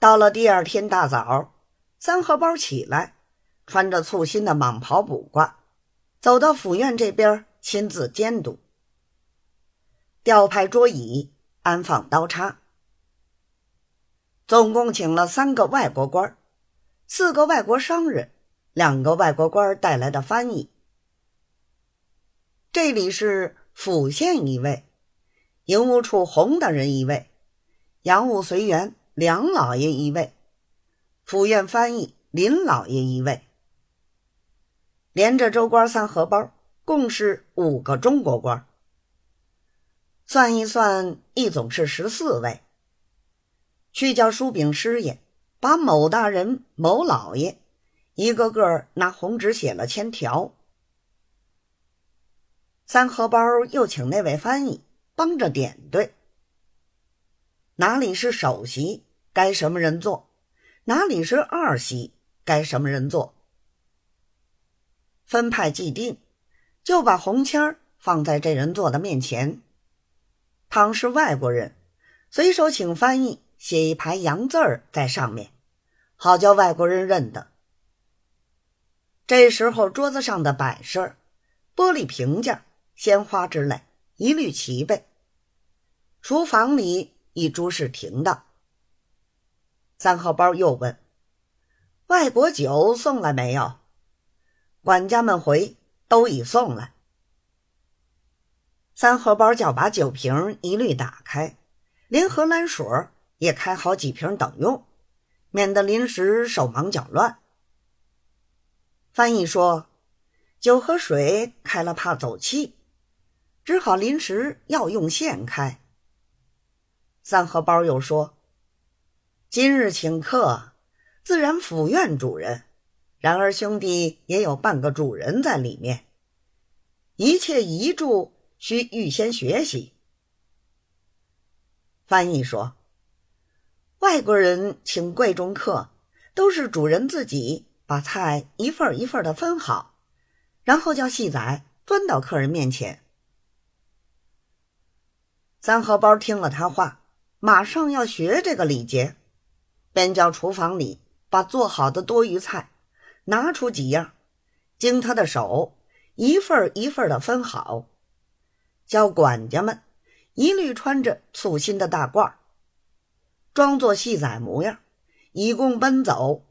到了第二天大早，三荷包起来，穿着簇新的蟒袍卜卦，走到府院这边，亲自监督，调派桌椅，安放刀叉，总共请了三个外国官，四个外国商人，两个外国官带来的翻译。这里是府县一位，营务处洪大人一位，洋务随员。梁老爷一位，府院翻译林老爷一位，连着州官三荷包，共是五个中国官。算一算，一总是十四位。去叫书饼师爷，把某大人、某老爷一个个拿红纸写了签条。三荷包又请那位翻译帮着点对，哪里是首席？该什么人做？哪里是二席？该什么人做？分派既定，就把红签儿放在这人做的面前。倘是外国人，随手请翻译写一排洋字儿在上面，好叫外国人认得。这时候桌子上的摆设，玻璃瓶架、鲜花之类，一律齐备。厨房里已诸事停当。三号包又问：“外国酒送来没有？”管家们回：“都已送来。”三号包叫把酒瓶一律打开，连荷兰水也开好几瓶等用，免得临时手忙脚乱。翻译说：“酒和水开了怕走气，只好临时要用现开。”三荷包又说。今日请客，自然府院主人。然而兄弟也有半个主人在里面，一切遗嘱需预先学习。翻译说：“外国人请贵重客，都是主人自己把菜一份一份的分好，然后叫戏仔端到客人面前。”三荷包听了他话，马上要学这个礼节。便叫厨房里把做好的多余菜拿出几样，经他的手一份一份的分好，叫管家们一律穿着粗心的大褂，装作戏仔模样，以供奔走